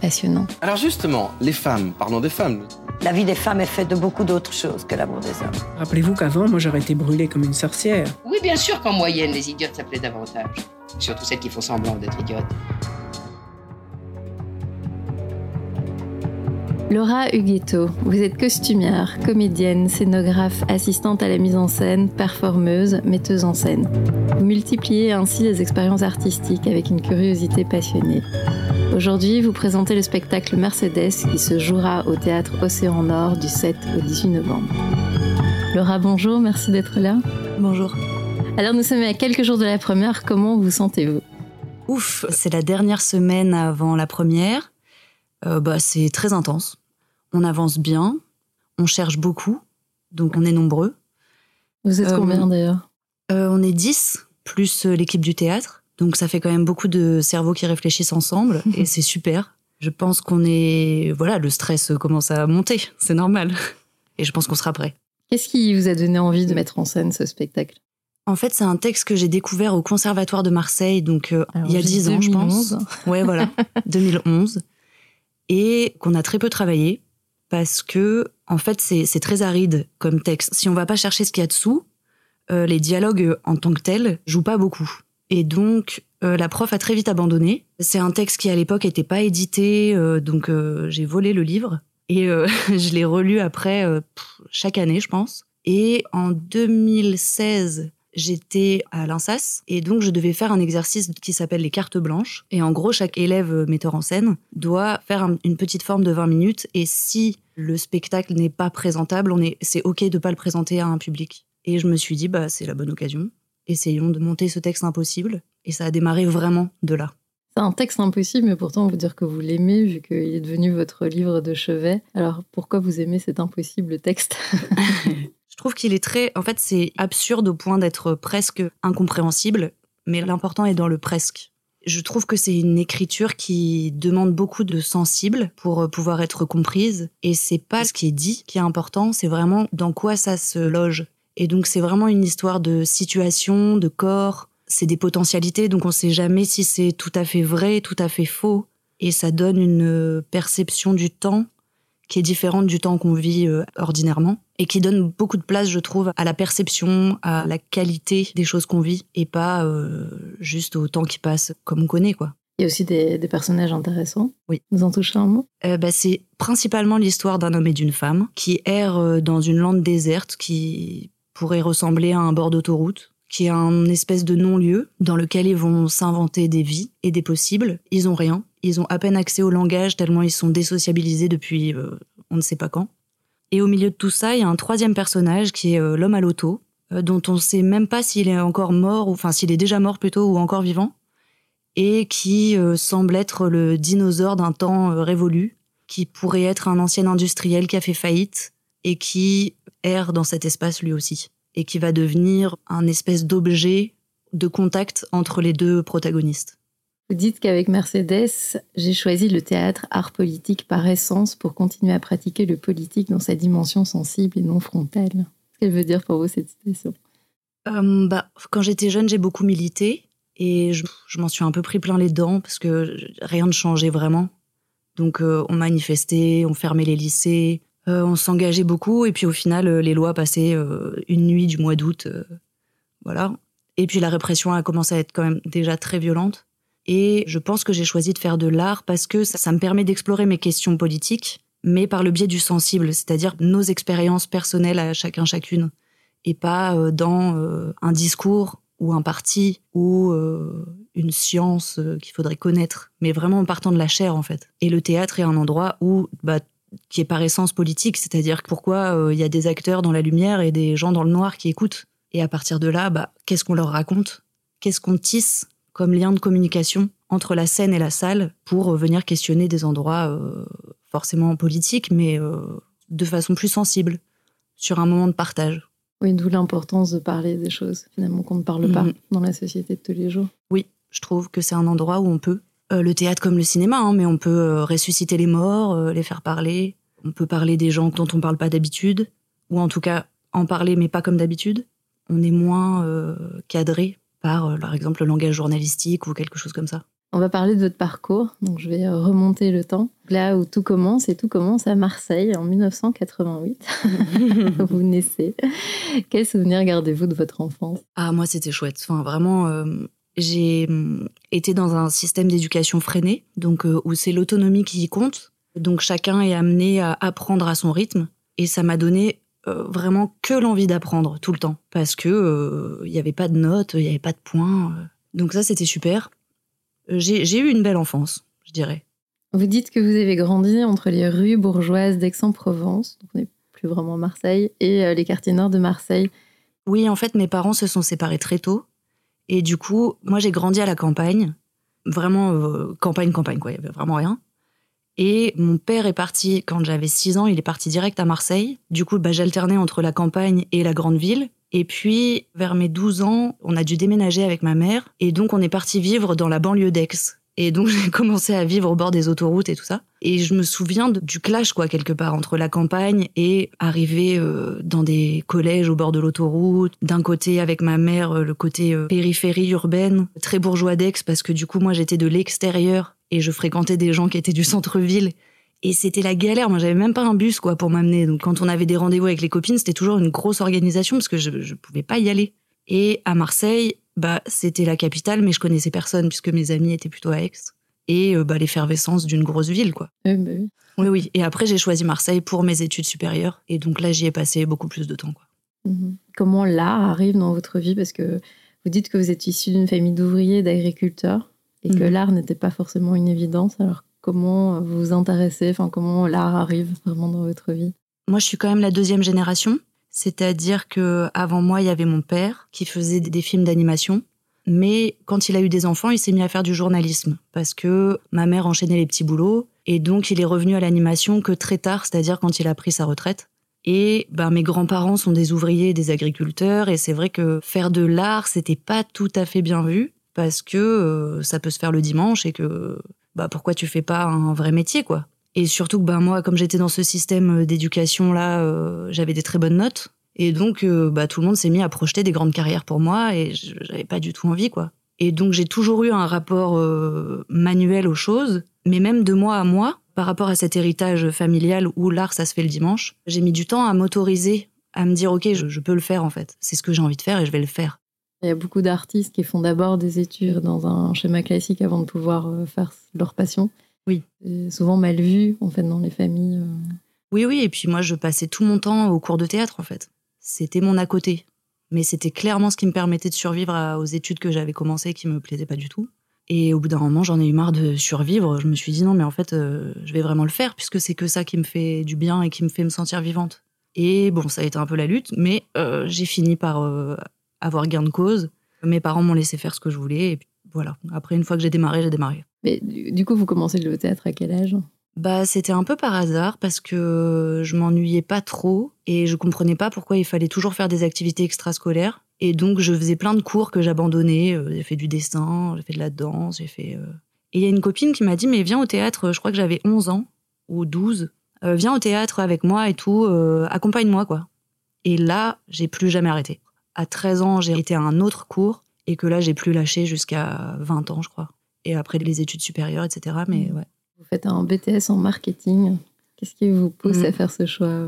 passionnant. Alors justement, les femmes, parlons des femmes. La vie des femmes est faite de beaucoup d'autres choses que l'amour des hommes. Rappelez-vous qu'avant, moi, j'aurais été brûlée comme une sorcière. Oui, bien sûr qu'en moyenne, les idiotes s'appelaient davantage. Surtout celles qui font semblant d'être idiotes. Laura Huguetto, vous êtes costumière, comédienne, scénographe, assistante à la mise en scène, performeuse, metteuse en scène. Vous multipliez ainsi les expériences artistiques avec une curiosité passionnée. Aujourd'hui, vous présentez le spectacle Mercedes qui se jouera au théâtre Océan Nord du 7 au 18 novembre. Laura, bonjour, merci d'être là. Bonjour. Alors nous sommes à quelques jours de la première, comment vous sentez-vous? Ouf, c'est la dernière semaine avant la première. Euh, bah, c'est très intense. On avance bien, on cherche beaucoup, donc on est nombreux. Vous êtes combien euh, d'ailleurs? euh, On est 10, plus l'équipe du théâtre. Donc ça fait quand même beaucoup de cerveaux qui réfléchissent ensemble et c'est super. Je pense qu'on est voilà, le stress commence à monter, c'est normal. Et je pense qu'on sera prêt. Qu'est-ce qui vous a donné envie de mettre en scène ce spectacle? En fait, c'est un texte que j'ai découvert au Conservatoire de Marseille, donc euh, il y a 10 ans, je pense. Ouais, voilà, 2011. Et qu'on a très peu travaillé parce que, en fait, c'est très aride comme texte. Si on va pas chercher ce qu'il y a dessous, euh, les dialogues en tant que tels jouent pas beaucoup. Et donc, euh, la prof a très vite abandonné. C'est un texte qui, à l'époque, n'était pas édité, euh, donc euh, j'ai volé le livre. Et je l'ai relu après, chaque année, je pense. Et en 2016, j'étais à l'INSAS et donc je devais faire un exercice qui s'appelle les cartes blanches. Et en gros, chaque élève metteur en scène doit faire une petite forme de 20 minutes et si le spectacle n'est pas présentable, on est, c'est ok de pas le présenter à un public. Et je me suis dit, bah, c'est la bonne occasion essayons de monter ce texte impossible. Et ça a démarré vraiment de là. C'est un texte impossible, mais pourtant vous dire que vous l'aimez vu qu'il est devenu votre livre de chevet. Alors pourquoi vous aimez cet impossible texte? Je trouve qu'il est très... En fait, c'est absurde au point d'être presque incompréhensible, mais l'important est dans le presque. Je trouve que c'est une écriture qui demande beaucoup de sensible pour pouvoir être comprise. Et c'est pas ce qui est dit qui est important, c'est vraiment dans quoi ça se loge. Et donc c'est vraiment une histoire de situation, de corps, c'est des potentialités, donc on ne sait jamais si c'est tout à fait vrai, tout à fait faux. Et ça donne une perception du temps qui est différente du temps qu'on vit euh, ordinairement et qui donne beaucoup de place, je trouve, à la perception, à la qualité des choses qu'on vit et pas euh, juste au temps qui passe comme on connaît, quoi. Il y a aussi des, personnages intéressants. Oui. Vous en touchez un mot euh, bah, C'est principalement l'histoire d'un homme et d'une femme qui errent dans une lande déserte qui pourrait ressembler à un bord d'autoroute, qui est un espèce de non-lieu dans lequel ils vont s'inventer des vies et des possibles. Ils ont rien. Ils ont à peine accès au langage tellement ils sont désociabilisés depuis euh, on ne sait pas quand. Et au milieu de tout ça, il y a un troisième personnage qui est euh, l'homme à l'auto, euh, dont on ne sait même pas s'il est encore mort, ou enfin s'il est déjà mort plutôt, ou encore vivant, et qui semble être le dinosaure d'un temps révolu, qui pourrait être un ancien industriel qui a fait faillite, et qui erre dans cet espace lui aussi, et qui va devenir un espèce d'objet de contact entre les deux protagonistes. Vous dites qu'avec Mercedes, j'ai choisi le théâtre art politique par essence pour continuer à pratiquer le politique dans sa dimension sensible et non frontale. Qu'est-ce qu'elle veut dire pour vous cette citation? Euh, bah, Quand j'étais jeune, j'ai beaucoup milité et je, m'en suis un peu pris plein les dents parce que rien ne changeait vraiment. Donc euh, on manifestait, on fermait les lycées, euh, on s'engageait beaucoup et puis au final, euh, les lois passaient euh, une nuit du mois d'août. voilà. Et puis la répression a commencé à être quand même déjà très violente. Et je pense que j'ai choisi de faire de l'art parce que ça, me permet d'explorer mes questions politiques mais par le biais du sensible, c'est-à-dire nos expériences personnelles à chacun chacune, et pas dans un discours ou un parti ou une science qu'il faudrait connaître, mais vraiment en partant de la chair en fait. Et le théâtre est un endroit où bah, qui est par essence politique, c'est-à-dire pourquoi il y a des acteurs dans la lumière et des gens dans le noir qui écoutent. Et à partir de là, bah, qu'est-ce qu'on leur raconte? Qu'est-ce qu'on tisse comme lien de communication entre la scène et la salle pour venir questionner des endroits forcément politiques, mais de façon plus sensible, sur un moment de partage? Oui, d'où l'importance de parler des choses finalement qu'on ne parle pas mhm. dans la société de tous les jours. Oui, je trouve que c'est un endroit où on peut, euh, le théâtre comme le cinéma, hein, mais on peut euh, ressusciter les morts, euh, les faire parler. On peut parler des gens dont on ne parle pas d'habitude, ou en tout cas en parler mais pas comme d'habitude. On est moins cadré par, par exemple, le langage journalistique ou quelque chose comme ça. On va parler de votre parcours, donc je vais remonter le temps. Là où tout commence, et tout commence à Marseille en 1988. vous naissez. Quel souvenir gardez-vous de votre enfance? Ah, moi, c'était chouette. Enfin, vraiment, j'ai mm, été dans un système d'éducation freiné, donc euh, où c'est l'autonomie qui compte. Donc chacun est amené à apprendre à son rythme, et ça m'a donné euh, vraiment que l'envie d'apprendre tout le temps, parce que il n'y avait pas de notes, il n'y avait pas de points. Donc ça, c'était super j'ai eu une belle enfance, je dirais. Vous dites que vous avez grandi entre les rues bourgeoises d'Aix-en-Provence, donc on n'est plus vraiment Marseille, et euh, les quartiers nord de Marseille. Oui, en fait, mes parents se sont séparés très tôt. Et du coup, moi, j'ai grandi à la campagne. Vraiment, euh, campagne, campagne, quoi. Il y avait vraiment rien. Et mon père est parti, quand j'avais 6 ans, il est parti direct à Marseille. Du coup, bah, j'alternais entre la campagne et la grande ville. Et puis, vers mes 12 ans, on a dû déménager avec ma mère. Et donc, on est parti vivre dans la banlieue d'Aix. Et donc, j'ai commencé à vivre au bord des autoroutes et tout ça. Et je me souviens du clash, quoi, quelque part, entre la campagne et arriver euh, dans des collèges au bord de l'autoroute. D'un côté, avec ma mère, euh, le côté euh, périphérie urbaine, très bourgeois d'Aix, parce que du coup, moi, j'étais de l'extérieur et je fréquentais des gens qui étaient du centre-ville. Et c'était la galère. Moi, j'avais même pas un bus, quoi, pour m'amener. Donc, quand on avait des rendez-vous avec les copines, c'était toujours une grosse organisation parce que je, je pouvais pas y aller. Et à Marseille, bah, c'était la capitale, mais je connaissais personne puisque mes amis étaient plutôt à Aix. Et euh, bah, l'effervescence d'une grosse ville, quoi. Oui, bah oui. Oui, oui. Et après, j'ai choisi Marseille pour mes études supérieures. Et donc là, j'y ai passé beaucoup plus de temps, quoi. Mhm. Comment l'art arrive dans votre vie? Parce que vous dites que vous êtes issu d'une famille d'ouvriers, d'agriculteurs, et que mhm. l'art n'était pas forcément une évidence. Alors, comment vous vous intéressez, enfin, comment l'art arrive vraiment dans votre vie? Moi, je suis quand même la deuxième génération. C'est-à-dire que avant moi, il y avait mon père qui faisait des films d'animation. Mais quand il a eu des enfants, il s'est mis à faire du journalisme parce que ma mère enchaînait les petits boulots et donc il est revenu à l'animation que très tard, c'est-à-dire quand il a pris sa retraite. Et ben, mes grands-parents sont des ouvriers, des agriculteurs, et c'est vrai que faire de l'art, c'était pas tout à fait bien vu parce que euh, ça peut se faire le dimanche et que bah pourquoi tu fais pas un vrai métier quoi? Et surtout que ben moi comme j'étais dans ce système d'éducation là, euh, j'avais des très bonnes notes et donc euh, bah tout le monde s'est mis à projeter des grandes carrières pour moi et j'avais pas du tout envie quoi. Et donc j'ai toujours eu un rapport euh, manuel aux choses, mais même de moi à moi par rapport à cet héritage familial où l'art ça se fait le dimanche, j'ai mis du temps à m'autoriser à me dire ok je, je peux le faire en fait, c'est ce que j'ai envie de faire et je vais le faire. Il y a beaucoup d'artistes qui font d'abord des études dans un schéma classique avant de pouvoir euh, faire leur passion. Oui. souvent mal vu, en fait, dans les familles. Euh. Oui, oui. Et puis moi, je passais tout mon temps au cours de théâtre, en fait. C'était mon à côté. Mais c'était clairement ce qui me permettait de survivre aux études que j'avais commencées qui me plaisaient pas du tout. Et au bout d'un moment, j'en ai eu marre de survivre. Je me suis dit non, mais en fait, euh, je vais vraiment le faire puisque c'est que ça qui me fait du bien et qui me fait me sentir vivante. Et bon, ça a été un peu la lutte, mais j'ai fini par avoir gain de cause. Mes parents m'ont laissé faire ce que je voulais. Et puis voilà. Après, une fois que j'ai démarré, j'ai démarré. Mais du coup, vous commencez le théâtre à quel âge bah, c'était un peu par hasard parce que je m'ennuyais pas trop et je comprenais pas pourquoi il fallait toujours faire des activités extrascolaires. Et donc, je faisais plein de cours que j'abandonnais. Euh, j'ai fait du dessin, j'ai fait de la danse, j'ai fait. Euh. Et il y a une copine qui m'a dit Mais viens au théâtre, je crois que j'avais 11 ans ou 12. Euh, viens au théâtre avec moi et tout, accompagne-moi, quoi. Et là, j'ai plus jamais arrêté à 13 ans, j'ai été à un autre cours et que là, j'ai plus lâché jusqu'à 20 ans, je crois. Et après les études supérieures, etc. Mais mmh. ouais. Vous faites un BTS en marketing. Qu'est-ce qui vous pousse à mmh. faire ce choix?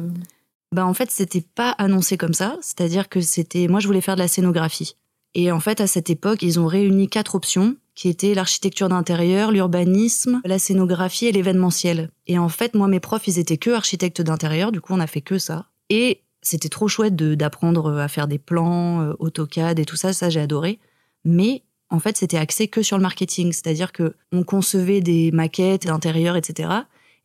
Bah en fait, c'était pas annoncé comme ça. C'est-à-dire que c'était. Moi, je voulais faire de la scénographie. Et en fait, à cette époque, ils ont réuni quatre options. qui était l'architecture d'intérieur, l'urbanisme, la scénographie et l'événementiel. Et en fait, moi, mes profs, ils étaient que architectes d'intérieur, du coup, on a fait que ça. Et c'était trop chouette d'apprendre à faire des plans, euh, AutoCAD et tout ça, ça j'ai adoré. Mais en fait, c'était axé que sur le marketing, c'est-à-dire que on concevait des maquettes d'intérieur, etc.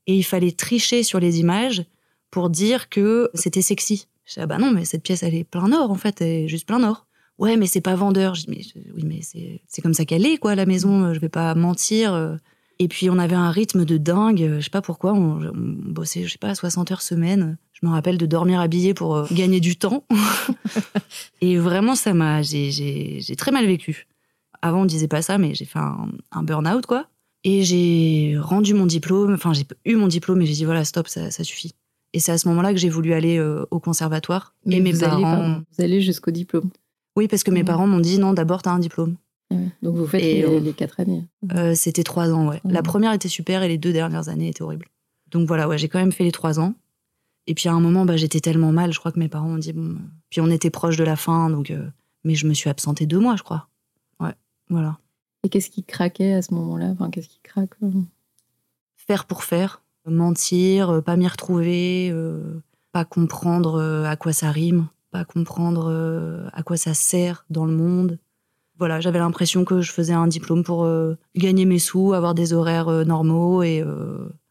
Et il fallait tricher sur les images pour dire que c'était sexy. Je disais, ah bah non, mais cette pièce, elle est plein or, en fait, elle est juste plein or. Ouais, mais c'est pas vendeur. Je dis, mais, oui, mais c'est comme ça qu'elle est, quoi, la maison, je vais pas mentir. Et puis, on avait un rythme de dingue, je sais pas pourquoi, on, on bossait, je sais pas, 60 heures semaine. Je me rappelle de dormir habillée pour euh, gagner du temps. et vraiment, ça m'a, j'ai très mal vécu. Avant, on disait pas ça, mais j'ai fait un, un burn-out, quoi. Et j'ai rendu mon diplôme, enfin, j'ai eu mon diplôme et j'ai dit, voilà, stop, ça, ça suffit. Et c'est à ce moment-là que j'ai voulu aller euh, au conservatoire. Mais et mes parents. vous allez jusqu'au diplôme Oui, parce que mes mmh. parents m'ont dit, non, d'abord, t'as un diplôme. Donc vous faites les, euh, les, quatre années C'était trois ans, ouais. La première était super et les deux dernières années étaient horribles. Donc voilà, ouais, j'ai quand même fait les trois ans. Et puis à un moment, bah, j'étais tellement mal, je crois que mes parents ont dit bon. Puis on était proche de la fin, donc. Euh, mais je me suis absentée deux mois, je crois. Ouais, voilà. Et qu'est-ce qui craquait à ce moment-là? Enfin, qu'est-ce qui craque euh? Faire pour faire, mentir, euh, pas m'y retrouver, pas comprendre à quoi ça rime, pas comprendre à quoi ça sert dans le monde. Voilà, j'avais l'impression que je faisais un diplôme pour gagner mes sous, avoir des horaires normaux et,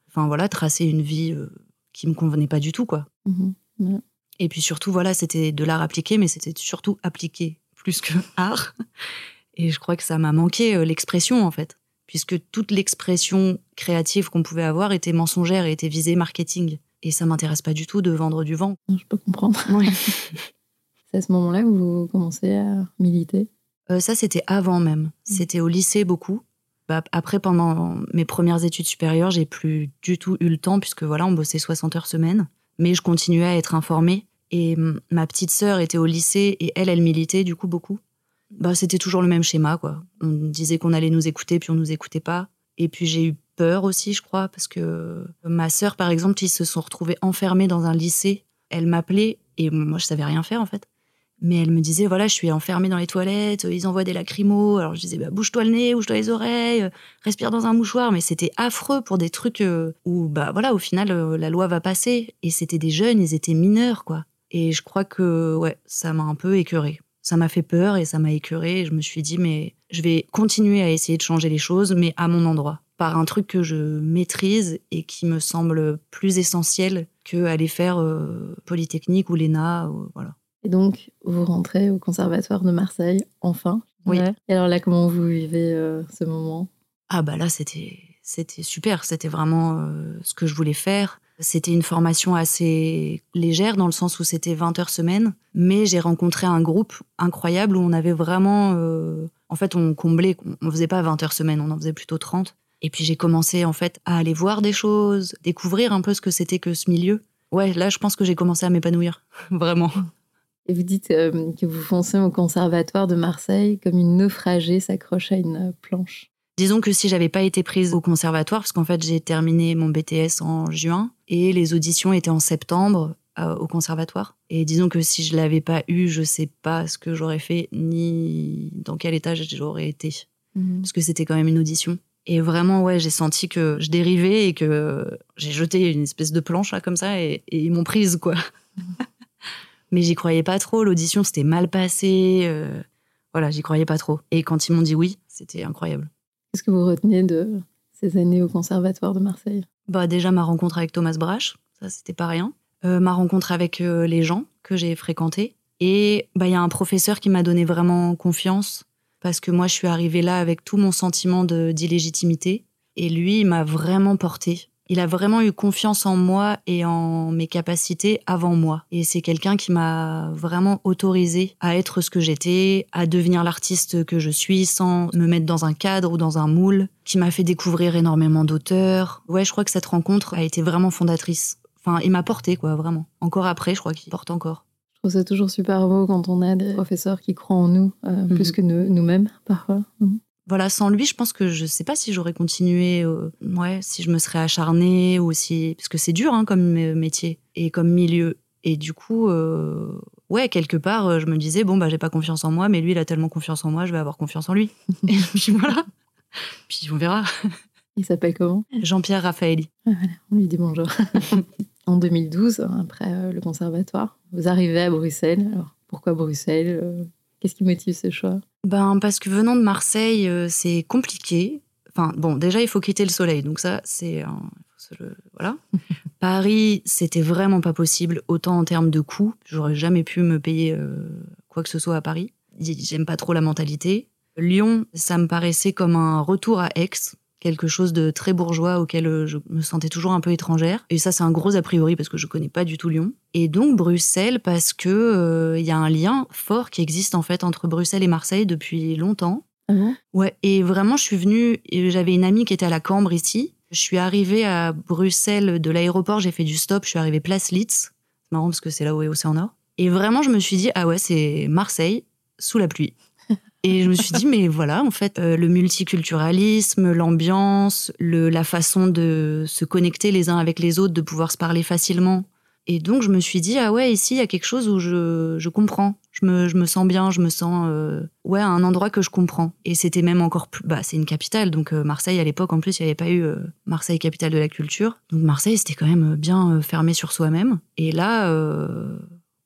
enfin voilà, tracer une vie qui me convenait pas du tout, quoi. Mhm. Et puis surtout, voilà, c'était de l'art appliqué, mais c'était surtout appliqué plus que art. Et je crois que ça m'a manqué euh, l'expression, en fait, puisque toute l'expression créative qu'on pouvait avoir était mensongère et était visée marketing. Et ça m'intéresse pas du tout de vendre du vent. Je peux comprendre. C'est à ce moment-là que vous commencez à militer euh, Ça, c'était avant même. Mm. C'était au lycée beaucoup. Bah, après, pendant mes premières études supérieures, j'ai plus du tout eu le temps puisque voilà, on bossait 60 heures semaine. Mais je continuais à être informée. Et ma petite sœur était au lycée et elle, elle militait du coup beaucoup. Bah, c'était toujours le même schéma, quoi. On disait qu'on allait nous écouter, puis on nous écoutait pas. Et puis j'ai eu peur aussi, je crois, parce que ma sœur, par exemple, ils se sont retrouvés enfermés dans un lycée. Elle m'appelait et moi, je savais rien faire en fait. Mais elle me disait, voilà, je suis enfermée dans les toilettes, ils envoient des lacrymos. Alors je disais, bah, bouge-toi le nez, bouge-toi les oreilles, euh, respire dans un mouchoir. Mais c'était affreux pour des trucs euh, où, bah voilà, au final, euh, la loi va passer. Et c'était des jeunes, ils étaient mineurs, quoi. Et je crois que, ouais, ça m'a un peu écœurée. Ça m'a fait peur et ça m'a écœurée. Je me suis dit, mais je vais continuer à essayer de changer les choses, mais à mon endroit. Par un truc que je maîtrise et qui me semble plus essentiel que aller faire Polytechnique ou l'ENA, voilà. Et donc, vous rentrez au Conservatoire de Marseille, enfin. Oui. Et alors là, comment vous vivez euh, ce moment? Ah bah là, c'était c'était super. C'était vraiment euh, ce que je voulais faire. C'était une formation assez légère dans le sens où c'était 20 heures semaine, mais j'ai rencontré un groupe incroyable où on avait vraiment, euh, en fait, on comblait, on faisait pas 20 heures semaine, on en faisait plutôt 30. Et puis j'ai commencé en fait à aller voir des choses, découvrir un peu ce que c'était que ce milieu. Ouais, là, je pense que j'ai commencé à m'épanouir, vraiment. Et vous dites euh, que vous foncez au conservatoire de Marseille comme une naufragée s'accroche à une planche. Disons que si j'avais pas été prise au conservatoire, parce qu'en fait j'ai terminé mon BTS en juin et les auditions étaient en septembre euh, au conservatoire. Et disons que si je l'avais pas eu, je sais pas ce que j'aurais fait ni dans quel état j'aurais été, mhm. parce que c'était quand même une audition. Et vraiment, ouais, j'ai senti que je dérivais et que j'ai jeté une espèce de planche là comme ça et, et ils m'ont prise quoi. Mhm. Mais j'y croyais pas trop. L'audition s'était mal passée. Euh, voilà, j'y croyais pas trop. Et quand ils m'ont dit oui, c'était incroyable. Qu'est-ce que vous retenez de ces années au Conservatoire de Marseille? Bah déjà ma rencontre avec Thomas Brache, ça c'était pas rien. Euh, ma rencontre avec euh, les gens que j'ai fréquentés. Et bah il y a un professeur qui m'a donné vraiment confiance parce que moi je suis arrivée là avec tout mon sentiment d'illégitimité et lui il m'a vraiment porté il a vraiment eu confiance en moi et en mes capacités avant moi. Et c'est quelqu'un qui m'a vraiment autorisé à être ce que j'étais, à devenir l'artiste que je suis sans me mettre dans un cadre ou dans un moule, qui m'a fait découvrir énormément d'auteurs. Ouais, je crois que cette rencontre a été vraiment fondatrice. Enfin, il m'a porté, quoi, vraiment. Encore après, je crois qu'il porte encore. Je trouve ça toujours super beau quand on a des professeurs qui croient en nous, euh, plus mhm. que nous-mêmes, parfois. Mhm voilà, sans lui, je pense que je sais pas si j'aurais continué, euh, ouais, si je me serais acharnée ou si, parce que c'est dur hein, comme métier et comme milieu. Et du coup, euh, ouais, quelque part, je me disais bon bah j'ai pas confiance en moi, mais lui il a tellement confiance en moi, je vais avoir confiance en lui. et puis voilà. Puis on verra. Il s'appelle comment? Jean-Pierre Raffaelli. Voilà, on lui dit bonjour. en 2012, après euh, le conservatoire, vous arrivez à Bruxelles. Alors, pourquoi Bruxelles? Euh, Qu'est-ce qui motive ce choix? Ben parce que venant de Marseille, euh, c'est compliqué. Enfin bon, déjà il faut quitter le soleil, donc ça c'est un... voilà. Paris, c'était vraiment pas possible, autant en termes de coûts. J'aurais jamais pu me payer quoi que ce soit à Paris. J'aime pas trop la mentalité. Lyon, ça me paraissait comme un retour à Aix, quelque chose de très bourgeois auquel euh, je me sentais toujours un peu étrangère. Et ça, c'est un gros a priori parce que je connais pas du tout Lyon. Et donc Bruxelles parce que euh, il y a un lien fort qui existe en fait entre Bruxelles et Marseille depuis longtemps. Ah ouais. Et vraiment, je suis venue. J'avais une amie qui était à la Cambre ici. Je suis arrivée à Bruxelles de l'aéroport. J'ai fait du stop. Je suis arrivée place Litz. C'est marrant parce que c'est là où est Océan Nord. Et vraiment, je me suis dit ah ouais, c'est Marseille sous la pluie. Et je me suis dit, mais voilà, en fait, euh, le multiculturalisme, l'ambiance, la façon de se connecter les uns avec les autres, de pouvoir se parler facilement. Et donc, je me suis dit, ah ouais, ici, il y a quelque chose où je, je comprends. Je me, je me sens bien, je me sens, euh, ouais, à un endroit que je comprends. Et c'était même encore plus, bah, c'est une capitale. Donc, euh, Marseille, à l'époque, en plus, il n'y avait pas eu Marseille, capitale de la culture. Donc, Marseille, c'était quand même bien fermé sur soi-même. Et là,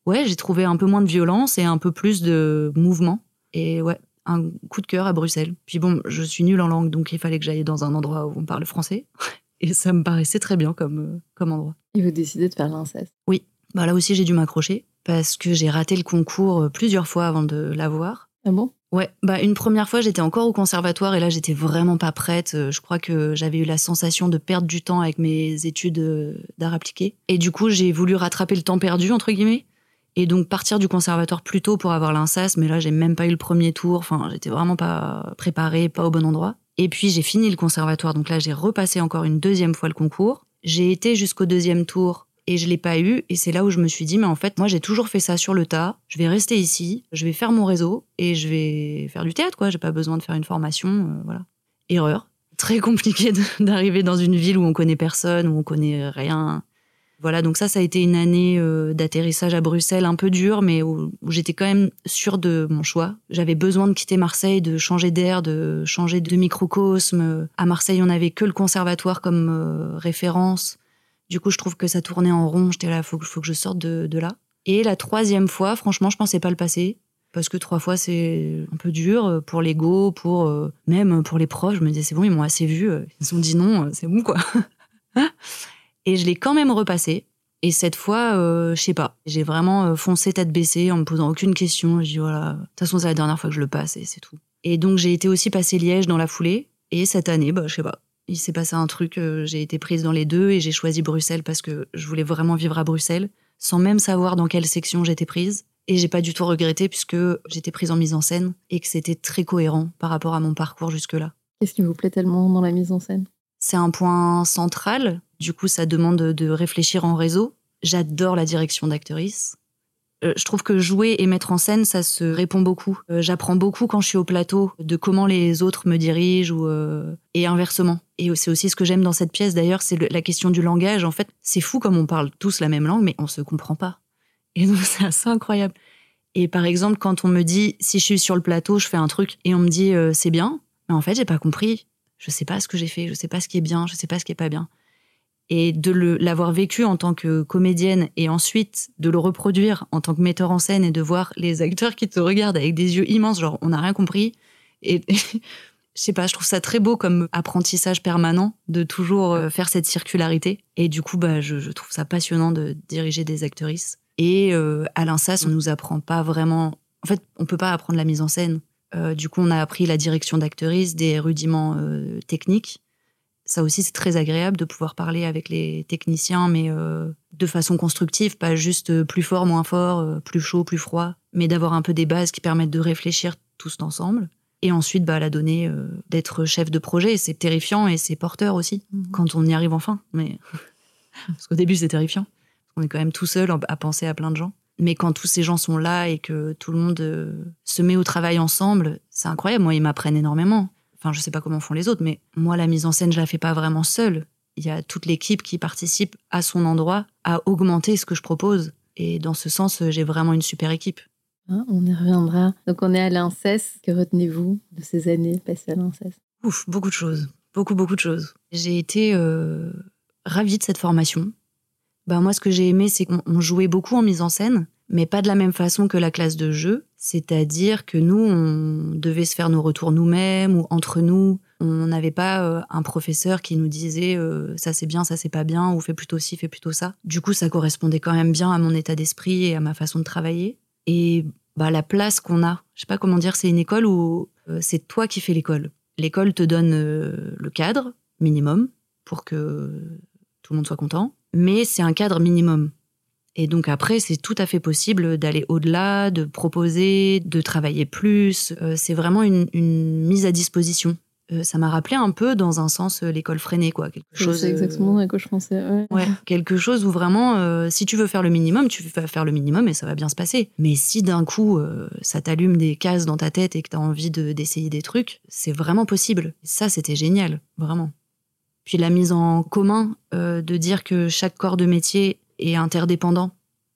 ouais, j'ai trouvé un peu moins de violence et un peu plus de mouvement. Et ouais, un coup de cœur à Bruxelles. Puis bon, je suis nulle en langue, donc il fallait que j'aille dans un endroit où on parle français. Et ça me paraissait très bien comme, euh, comme endroit. Et vous décidez de faire l'INSES Oui. Bah là aussi, j'ai dû m'accrocher parce que j'ai raté le concours euh, plusieurs fois avant de l'avoir. Ah bon? Ouais, bah une première fois j'étais encore au conservatoire et là j'étais vraiment pas prête. Euh, je crois que j'avais eu la sensation de perdre du temps avec mes études d'art appliqué. Et du coup j'ai voulu rattraper le temps perdu entre guillemets. Et donc partir du conservatoire plus tôt pour avoir l'INSAS, mais là j'ai même pas eu le premier tour, enfin j'étais vraiment pas préparée, pas au bon endroit. Et puis j'ai fini le conservatoire, donc là j'ai repassé encore une deuxième fois le concours. J'ai été jusqu'au deuxième tour et je l'ai pas eu. Et c'est là où je me suis dit, mais en fait, moi, j'ai toujours fait ça sur le tas. Je vais rester ici, je vais faire mon réseau et je vais faire du théâtre, quoi. J'ai pas besoin de faire une formation, euh, voilà. Erreur. Très compliqué d'arriver dans une ville où on connaît personne, où on connaît rien. Voilà, donc ça, ça a été une année euh, d'atterrissage à Bruxelles un peu dure, mais où, j'étais quand même sûre de mon choix. J'avais besoin de quitter Marseille, de changer d'air, de changer de microcosme. À Marseille, on n'avait que le conservatoire comme euh, référence. Du coup, je trouve que ça tournait en rond. J'étais là, faut, faut que je sorte de, là. Et la troisième fois, franchement, je pensais pas le passer. Parce que trois fois, c'est un peu dur euh, pour l'ego, pour même pour les profs. Je me disais, c'est bon, ils m'ont assez vu. Ils ont dit non, c'est bon, quoi. Et je l'ai quand même repassé. Et cette fois, euh, je sais pas, j'ai vraiment euh, foncé tête baissée en me posant aucune question. Je dis voilà, de toute façon c'est la dernière fois que je le passe et c'est tout. Et donc j'ai été aussi passer Liège dans la foulée. Et cette année, bah je sais pas, il s'est passé un truc. Euh, j'ai été prise dans les deux et j'ai choisi Bruxelles parce que je voulais vraiment vivre à Bruxelles, sans même savoir dans quelle section j'étais prise. Et j'ai pas du tout regretté puisque j'étais prise en mise en scène et que c'était très cohérent par rapport à mon parcours jusque-là. Qu'est-ce qui vous plaît tellement dans la mise en scène? C'est un point central du coup, ça demande de réfléchir en réseau. J'adore la direction d'actrice. Euh, je trouve que jouer et mettre en scène, ça se répond beaucoup. Euh, j'apprends beaucoup quand je suis au plateau de comment les autres me dirigent ou euh, et inversement. Et c'est aussi ce que j'aime dans cette pièce d'ailleurs, c'est la question du langage. En fait, c'est fou comme on parle tous la même langue, mais on se comprend pas. Et donc c'est assez incroyable. Et par exemple, quand on me dit si je suis sur le plateau, je fais un truc et on me dit c'est bien, mais en fait j'ai pas compris. Je sais pas ce que j'ai fait, je sais pas ce qui est bien, je sais pas ce qui est pas bien et de l'avoir vécu en tant que comédienne et ensuite de le reproduire en tant que metteur en scène et de voir les acteurs qui te regardent avec des yeux immenses, genre on n'a rien compris. Et je sais pas, je trouve ça très beau comme apprentissage permanent de toujours euh, faire cette circularité. Et du coup, bah, je, trouve ça passionnant de diriger des actrices. Et euh, à l'INSAS, on nous apprend pas vraiment. En fait, on peut pas apprendre la mise en scène. Euh, du coup, on a appris la direction d'actrice, des rudiments techniques ça aussi, c'est très agréable de pouvoir parler avec les techniciens, mais euh, de façon constructive, pas juste euh, plus fort, moins fort, euh, plus chaud, plus froid, mais d'avoir un peu des bases qui permettent de réfléchir tous ensemble. Et ensuite, bah, la donnée d'être chef de projet, c'est terrifiant et c'est porteur aussi, mhm. quand on y arrive enfin. Mais... Parce qu'au début, c'est terrifiant. On est quand même tout seul à penser à plein de gens. Mais quand tous ces gens sont là et que tout le monde se met au travail ensemble, c'est incroyable. Moi, ils m'apprennent énormément. Enfin, je sais pas comment font les autres, mais moi, la mise en scène, je la fais pas vraiment seule. Il y a toute l'équipe qui participe à son endroit à augmenter ce que je propose. Et dans ce sens, j'ai vraiment une super équipe. Hein, on y reviendra. Donc, on est à l'INCES. Que retenez-vous de ces années passées à l'INCES Ouf, beaucoup de choses. Beaucoup, beaucoup de choses. J'ai été euh, ravie de cette formation. Bah, moi, ce que j'ai aimé, c'est qu'on jouait beaucoup en mise en scène, mais pas de la même façon que la classe de jeu. C'est-à-dire que nous, on devait se faire nos retours nous-mêmes ou entre nous. On n'avait pas euh, un professeur qui nous disait euh, ça c'est bien, ça c'est pas bien, ou fais plutôt ci, fais plutôt ça. Du coup, ça correspondait quand même bien à mon état d'esprit et à ma façon de travailler. Et bah, la place qu'on a, je sais pas comment dire, c'est une école où c'est toi qui fais l'école. L'école te donne euh, le cadre minimum pour que tout le monde soit content, mais c'est un cadre minimum. Et donc après, c'est tout à fait possible d'aller au-delà, de proposer, de travailler plus. Euh, c'est vraiment une, mise à disposition. Euh, ça m'a rappelé un peu, dans un sens, euh, l'école freinée, quoi. Quelque chose. C'est exactement ce que je pensais. Ouais. quelque chose où vraiment, euh, si tu veux faire le minimum, tu vas faire le minimum et ça va bien se passer. Mais si d'un coup, ça t'allume des cases dans ta tête et que tu as envie d'essayer des trucs, c'est vraiment possible. Ça, c'était génial, vraiment. Puis la mise en commun, de dire que chaque corps de métier est interdépendant.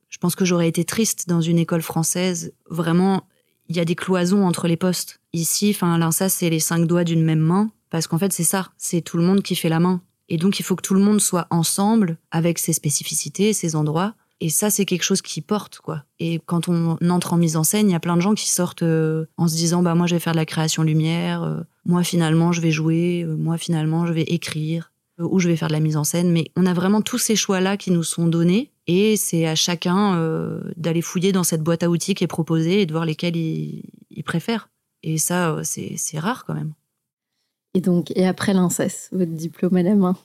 Je pense que j'aurais été triste dans une école française, vraiment il y a des cloisons entre les postes. Ici, enfin, l'INSA, c'est les cinq doigts d'une même main, parce qu'en fait, c'est ça, c'est tout le monde qui fait la main. Et donc, il faut que tout le monde soit ensemble, avec ses spécificités, ses endroits. Et ça, c'est quelque chose qui porte, quoi. Et quand on entre en mise en scène, il y a plein de gens qui sortent euh, en se disant, bah, moi, je vais faire de la création lumière, euh, moi, finalement, je vais jouer, euh, moi, finalement, je vais écrire, ou je vais faire de la mise en scène. Mais on a vraiment tous ces choix-là qui nous sont donnés. Et c'est à chacun euh, d'aller fouiller dans cette boîte à outils qui est proposée et de voir lesquels il, préfère. Et ça, euh, c'est rare quand même. Et donc, et après l'INSES, votre diplôme à la main?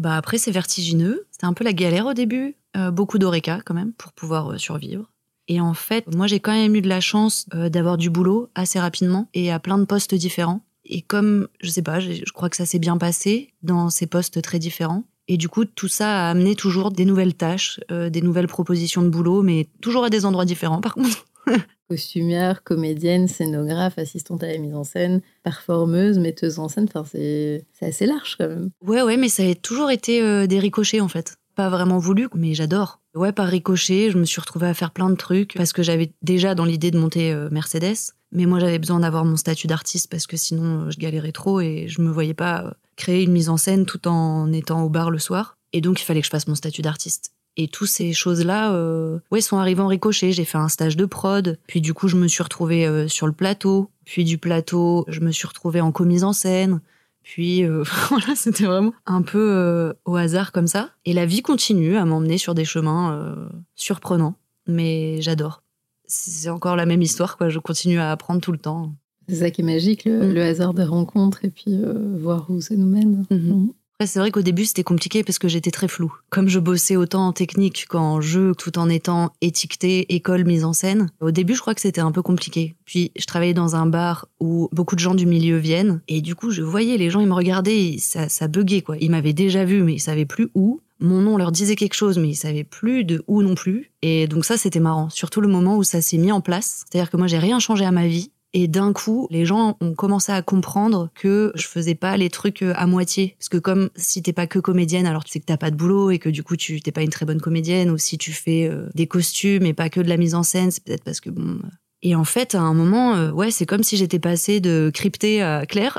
Bah après, c'est vertigineux. C'était un peu la galère au début. Euh, beaucoup d'oreca quand même pour pouvoir survivre. Et en fait, moi, j'ai quand même eu de la chance d'avoir du boulot assez rapidement et à plein de postes différents. Et comme, je sais pas, je crois que ça s'est bien passé dans ces postes très différents. Et du coup, tout ça a amené toujours des nouvelles tâches, euh, des nouvelles propositions de boulot, mais toujours à des endroits différents par contre. Costumière, comédienne, scénographe, assistante à la mise en scène, performeuse, metteuse en scène, enfin, c'est assez large quand même. Ouais, ouais, mais ça a toujours été euh, des ricochets en fait. Pas vraiment voulu, mais j'adore. Ouais, par ricochet, je me suis retrouvée à faire plein de trucs parce que j'avais déjà dans l'idée de monter euh, Mercedes. Mais moi, j'avais besoin d'avoir mon statut d'artiste parce que sinon, je galérais trop et je me voyais pas créer une mise en scène tout en étant au bar le soir. Et donc, il fallait que je fasse mon statut d'artiste. Et toutes ces choses-là, euh, ouais, sont arrivées en ricochet. J'ai fait un stage de prod, puis du coup, je me suis retrouvée euh, sur le plateau. Puis du plateau, je me suis retrouvée en commise en scène. Puis euh, voilà, c'était vraiment un peu euh, au hasard comme ça. Et la vie continue à m'emmener sur des chemins surprenants, mais j'adore. C'est encore la même histoire, quoi. Je continue à apprendre tout le temps. C'est ça qui est magique, le, mm. hasard des rencontres et puis euh, voir où ça nous mène. Mm-hmm. Mm. Après, c'est vrai qu'au début, c'était compliqué parce que j'étais très floue. Comme je bossais autant en technique qu'en jeu, tout en étant étiquetée, école, mise en scène, au début, je crois que c'était un peu compliqué. Puis, je travaillais dans un bar où beaucoup de gens du milieu viennent. Et du coup, je voyais les gens, ils me regardaient, ça, ça buguait, quoi. Ils m'avaient déjà vu, mais ils savaient plus où. Mon nom leur disait quelque chose, mais ils savaient plus de où non plus. Et donc ça, c'était marrant. Surtout le moment où ça s'est mis en place. C'est-à-dire que moi, j'ai rien changé à ma vie. Et d'un coup, les gens ont commencé à comprendre que je faisais pas les trucs euh, à moitié. Parce que comme si t'es pas que comédienne, alors tu sais que t'as pas de boulot et que du coup tu t'es pas une très bonne comédienne. Ou si tu fais euh, des costumes et pas que de la mise en scène, c'est peut-être parce que bon. Euh. Et en fait, à un moment, ouais, c'est comme si j'étais passée de crypté à clair.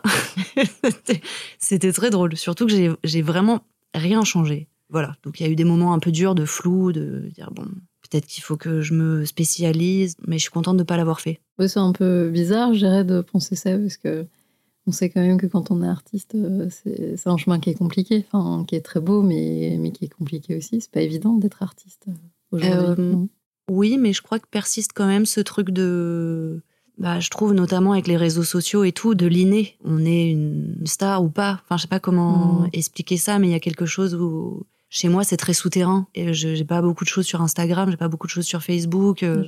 C'était très drôle. Surtout que j'ai vraiment rien changé. Voilà. Donc il y a eu des moments un peu durs de flou, de dire bon, Peut-être qu'il faut que je me spécialise, mais je suis contente de ne pas l'avoir fait. c'est un peu bizarre, je dirais, de penser ça, parce que on sait quand même que quand on est artiste, euh, c'est un chemin qui est compliqué, enfin, qui est très beau, mais, mais qui est compliqué aussi. C'est pas évident d'être artiste euh, aujourd'hui. Euh, oui, mais je crois que persiste quand même ce truc de. Bah, je trouve notamment avec les réseaux sociaux et tout, de l'inné. On est une star ou pas. Enfin, je sais pas comment mmh. expliquer ça, mais il y a quelque chose où chez moi, c'est très souterrain. Et je n'ai pas beaucoup de choses sur Instagram, j'ai pas beaucoup de choses sur Facebook. Euh.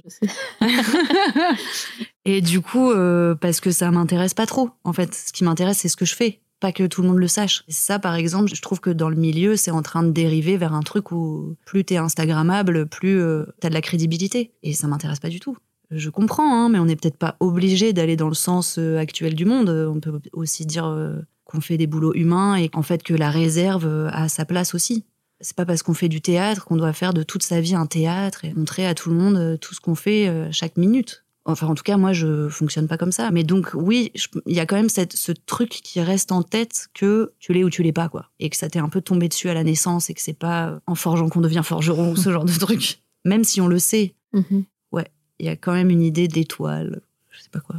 et du coup, euh, parce que ça m'intéresse pas trop. En fait, ce qui m'intéresse, c'est ce que je fais. Pas que tout le monde le sache. Et ça, par exemple, je trouve que dans le milieu, c'est en train de dériver vers un truc où plus t'es Instagrammable, plus euh, t'as de la crédibilité. Et ça m'intéresse pas du tout. Je comprends, hein, mais on n'est peut-être pas obligé d'aller dans le sens actuel du monde. On peut aussi dire qu'on fait des boulots humains et en fait que la réserve a sa place aussi. C'est pas parce qu'on fait du théâtre qu'on doit faire de toute sa vie un théâtre et montrer à tout le monde euh, tout ce qu'on fait euh, chaque minute. Enfin, en tout cas, moi, je fonctionne pas comme ça. Mais donc, oui, il y a quand même cette, ce truc qui reste en tête que tu l'es ou tu l'es pas, quoi. Et que ça t'est un peu tombé dessus à la naissance et que c'est pas en forgeant qu'on devient forgeron ou ce genre de truc. Même si on le sait. Mhm. Ouais, il y a quand même une idée d'étoile. Je sais pas quoi.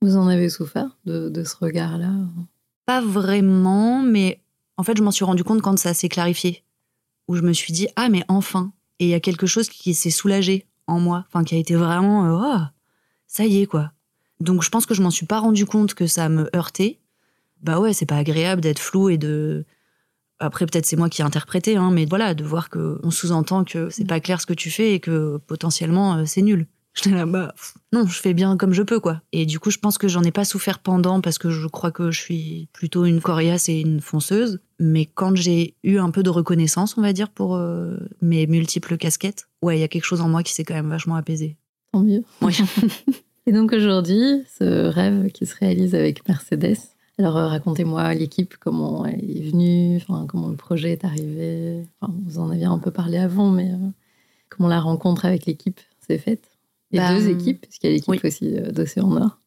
Vous en avez souffert de, de ce regard-là? Pas vraiment, mais en fait, je m'en suis rendu compte quand ça s'est clarifié. Où je me suis dit, ah, mais enfin. Et il y a quelque chose qui s'est soulagé en moi. Enfin, qui a été vraiment, euh, oh, ça y est, quoi. Donc, je pense que je m'en suis pas rendu compte que ça me heurtait. Bah ouais, c'est pas agréable d'être flou et de. Après, peut-être c'est moi qui ai interprété, hein, mais voilà, de voir qu'on sous-entend que c'est pas clair ce que tu fais et que potentiellement euh, c'est nul. J'étais là, bah, non, je fais bien comme je peux, quoi. Et du coup, je pense que j'en ai pas souffert pendant parce que je crois que je suis plutôt une coriace et une fonceuse. Mais quand j'ai eu un peu de reconnaissance, on va dire, pour euh, mes multiples casquettes, ouais, il y a quelque chose en moi qui s'est quand même vachement apaisé. Tant mieux. Oui. et donc aujourd'hui, ce rêve qui se réalise avec Mercedes. Alors euh, racontez-moi l'équipe, comment elle est venue, enfin, comment le projet est arrivé. Enfin, vous en aviez un peu parlé avant, mais euh, comment la rencontre avec l'équipe s'est faite? Il y a deux bah, équipes, parce qu'il y a l'équipe aussi euh, d'Océan Nord.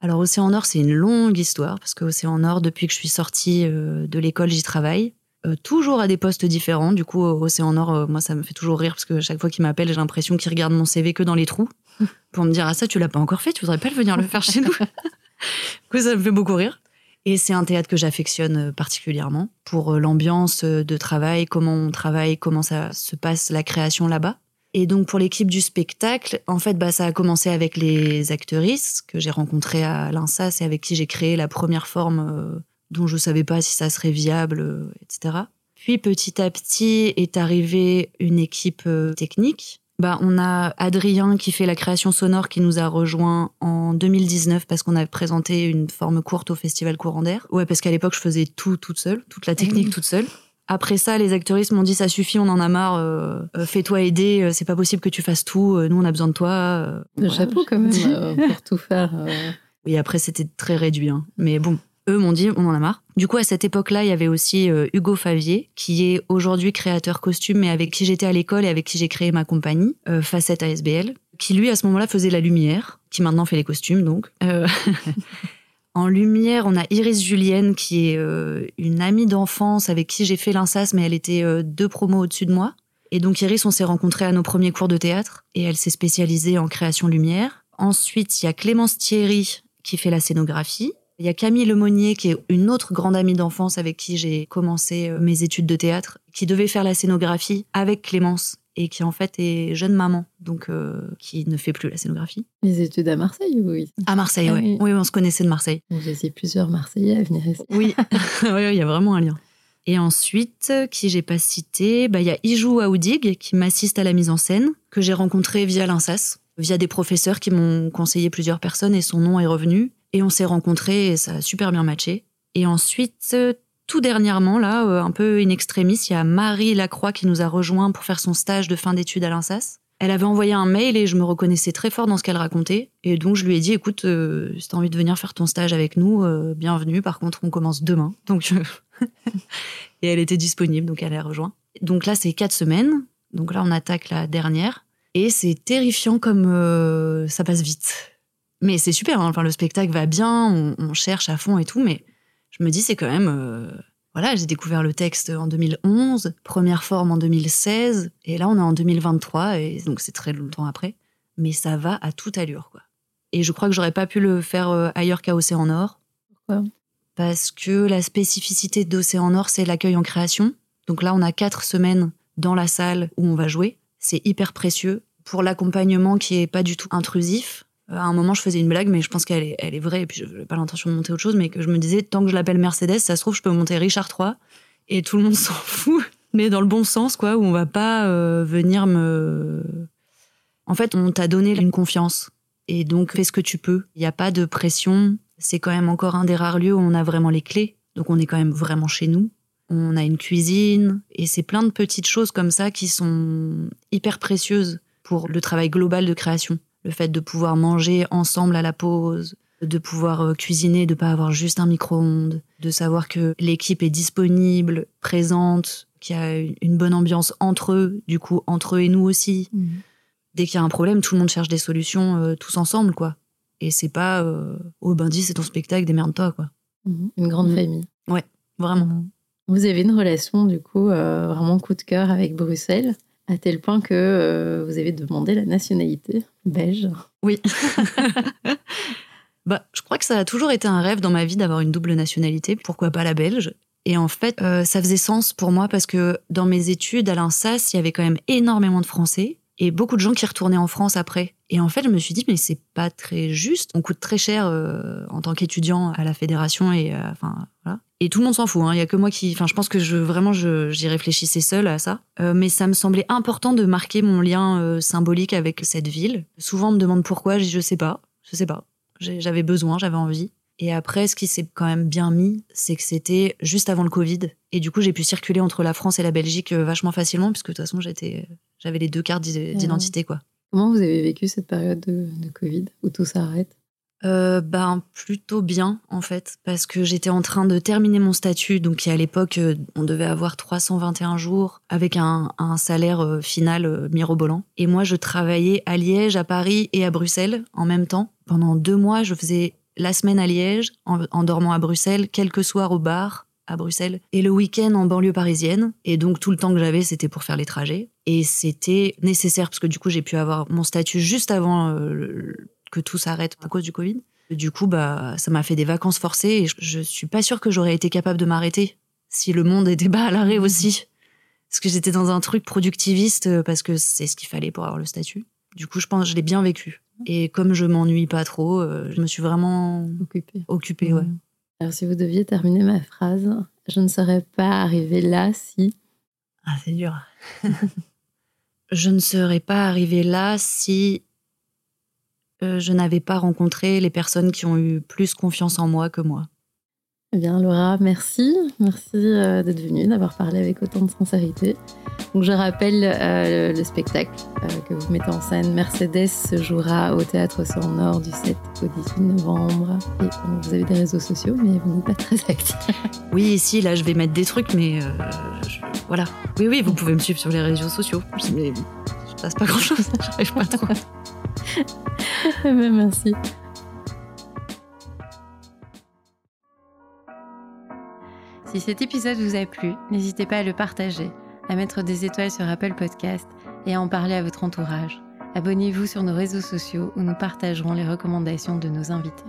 Alors Océan Nord, c'est une longue histoire, parce qu'Océan Nord, depuis que je suis sortie euh, de l'école, j'y travaille. Euh, toujours à des postes différents. Du coup, Océan Nord, moi, ça me fait toujours rire, parce que chaque fois qu'il m'appelle, j'ai l'impression qu'il regarde mon CV que dans les trous, pour me dire, ah ça, tu l'as pas encore fait, tu voudrais pas venir le faire chez nous? du coup, ça me fait beaucoup rire. Et c'est un théâtre que j'affectionne particulièrement pour l'ambiance de travail, comment on travaille, comment ça se passe la création là-bas. Et donc pour l'équipe du spectacle, en fait, bah, ça a commencé avec les actrices que j'ai rencontrées à l'INSAS et avec qui j'ai créé la première forme euh, dont je ne savais pas si ça serait viable, euh, etc. Puis petit à petit est arrivée une équipe euh, technique. Bah, on a Adrien qui fait la création sonore qui nous a rejoint en 2019 parce qu'on a présenté une forme courte au Festival Courant d'Air. Ouais, parce qu'à l'époque, je faisais tout toute seule, toute la technique toute seule. Après ça, les actrices m'ont dit ça suffit, on en a marre, euh, euh, fais-toi aider, euh, c'est pas possible que tu fasses tout, nous on a besoin de toi. Le chapeau quand même pour tout faire. Oui, après c'était très réduit, hein. mais bon, eux m'ont dit on en a marre. Du coup, à cette époque-là, il y avait aussi Hugo Favier, qui est aujourd'hui créateur costume, mais avec qui j'étais à l'école et avec qui j'ai créé ma compagnie, Facette ASBL, qui lui à ce moment-là faisait la lumière, qui maintenant fait les costumes donc. En lumière, on a Iris Julienne, qui est euh, une amie d'enfance avec qui j'ai fait l'INSAS, mais elle était euh, deux promos au-dessus de moi. Et donc Iris, on s'est rencontrés à nos premiers cours de théâtre et elle s'est spécialisée en création lumière. Ensuite, il y a Clémence Thierry qui fait la scénographie. Il y a Camille Lemonnier qui est une autre grande amie d'enfance avec qui j'ai commencé euh, mes études de théâtre, qui devait faire la scénographie avec Clémence et qui en fait est jeune maman, donc euh, qui ne fait plus la scénographie. Les études à Marseille, oui. À Marseille, ah oui. oui. on se connaissait de Marseille. J'ai plusieurs Marseillais à venir ici. Oui, il y a vraiment un lien. Et ensuite, qui j'ai pas cité, bah, il y a Ijou Aoudig qui m'assiste à la mise en scène, que j'ai rencontré via l'INSAS, via des professeurs qui m'ont conseillé plusieurs personnes et son nom est revenu. Et on s'est rencontrés et ça a super bien matché. Et ensuite, tout dernièrement, là, euh, un peu in extremis, il y a Marie Lacroix qui nous a rejoint pour faire son stage de fin d'études à l'INSAS. Elle avait envoyé un mail et je me reconnaissais très fort dans ce qu'elle racontait. Et donc, je lui ai dit, écoute, euh, si tu as envie de venir faire ton stage avec nous, euh, bienvenue. Par contre, on commence demain. Donc, et elle était disponible, donc elle a rejoint. Donc là, c'est quatre semaines. Donc là, on attaque la dernière. Et c'est terrifiant comme ça passe vite. Mais c'est super, hein. enfin, le spectacle va bien, on, on cherche à fond et tout, mais je me dis, c'est quand même. Euh, voilà, j'ai découvert le texte en 2011, première forme en 2016, et là on est en 2023, et donc c'est très longtemps après. Mais ça va à toute allure, quoi. Et je crois que j'aurais pas pu le faire euh, ailleurs qu'à Océan Nord. Pourquoi? Parce que la spécificité d'Océan Nord, c'est l'accueil en création. Donc là, on a quatre semaines dans la salle où on va jouer. C'est hyper précieux pour l'accompagnement qui est pas du tout intrusif. Euh, à un moment, je faisais une blague, mais je pense qu'elle est, elle est vraie, et puis je n'avais pas l'intention de monter autre chose, mais que je me disais, tant que je l'appelle Mercedes, ça se trouve, je peux monter Richard III, et tout le monde s'en fout, mais dans le bon sens, quoi, où on va pas euh, venir me... En fait, on t'a donné une confiance, et donc fais ce que tu peux. Il n'y a pas de pression, c'est quand même encore un des rares lieux où on a vraiment les clés, donc on est quand même vraiment chez nous. On a une cuisine, et c'est plein de petites choses comme ça qui sont hyper précieuses pour le travail global de création le fait de pouvoir manger ensemble à la pause, de pouvoir euh, cuisiner, de pas avoir juste un micro-ondes, de savoir que l'équipe est disponible, présente, qu'il y a une bonne ambiance entre eux, du coup entre eux et nous aussi. Mhm. Dès qu'il y a un problème, tout le monde cherche des solutions euh, tous ensemble, quoi. Et c'est pas euh, oh ben dis c'est ton spectacle, démerde-toi, quoi. Mhm. Une grande Mhm. famille. Vraiment. Mhm. Vous avez une relation, du coup, euh, vraiment coup de cœur avec Bruxelles, à tel point que euh, vous avez demandé la nationalité belge. Oui. bah, je crois que ça a toujours été un rêve dans ma vie d'avoir une double nationalité. Pourquoi pas la belge Et en fait, euh, ça faisait sens pour moi parce que dans mes études à l'INSAS, il y avait quand même énormément de Français et beaucoup de gens qui retournaient en France après. Et en fait, je me suis dit, mais c'est pas très juste. On coûte très cher euh, en tant qu'étudiant à la fédération et enfin voilà. Et tout le monde s'en fout. hein. Il y a que moi qui. Enfin, je pense que je vraiment je- j'y réfléchissais seule à ça. Euh, mais ça me semblait important de marquer mon lien euh, symbolique avec cette ville. Souvent, on me demande pourquoi. Je dis, je sais pas. Je sais pas. J'ai- J'avais besoin, j'avais envie. Et après, ce qui s'est quand même bien mis, c'est que c'était juste avant le Covid. Et du coup, j'ai pu circuler entre la France et la Belgique euh, vachement facilement, puisque de toute façon, j'étais, j'avais les deux cartes d'i- d'identité, quoi. Comment vous avez vécu cette période de, de Covid où tout s'arrête? Euh, ben plutôt bien en fait parce que j'étais en train de terminer mon statut. Donc à l'époque euh, on devait avoir 321 jours avec un, salaire euh, final euh, mirobolant. Et moi je travaillais à Liège, à Paris et à Bruxelles en même temps. Pendant deux mois je faisais la semaine à Liège en, dormant à Bruxelles quelques soirs au bar à Bruxelles et le week-end en banlieue parisienne. Et donc tout le temps que j'avais c'était pour faire les trajets. Et c'était nécessaire parce que du coup j'ai pu avoir mon statut juste avant euh, que tout s'arrête à cause du Covid. Du coup, bah, ça m'a fait des vacances forcées et je, je suis pas sûre que j'aurais été capable de m'arrêter si le monde était pas à l'arrêt aussi. Parce que j'étais dans un truc productiviste euh, parce que c'est ce qu'il fallait pour avoir le statut. Du coup, je pense que je l'ai bien vécu. Et comme je m'ennuie pas trop, euh, je me suis vraiment Occupé. occupée, ouais. Mhm. Alors, si vous deviez terminer ma phrase, je ne serais pas arrivée là si. Ah, c'est dur. je ne serais pas arrivée là si euh, je n'avais pas rencontré les personnes qui ont eu plus confiance en moi que moi. Eh bien, Laura, merci. Merci euh, d'être venue, d'avoir parlé avec autant de sincérité. Donc, je rappelle euh, le spectacle euh, que vous mettez en scène. Mercedes se jouera au Théâtre sur Nord du 7 au 18 novembre. Et euh, vous avez des réseaux sociaux, mais vous n'êtes pas très actifs. Oui, si, là, je vais mettre des trucs, mais je- voilà. Oui, oui, vous pouvez me suivre sur les réseaux sociaux. Mais je passe pas grand-chose, j'arrive pas trop. Merci. Si cet épisode vous a plu, n'hésitez pas à le partager, à mettre des étoiles sur Apple Podcast et à en parler à votre entourage. Abonnez-vous sur nos réseaux sociaux où nous partagerons les recommandations de nos invités.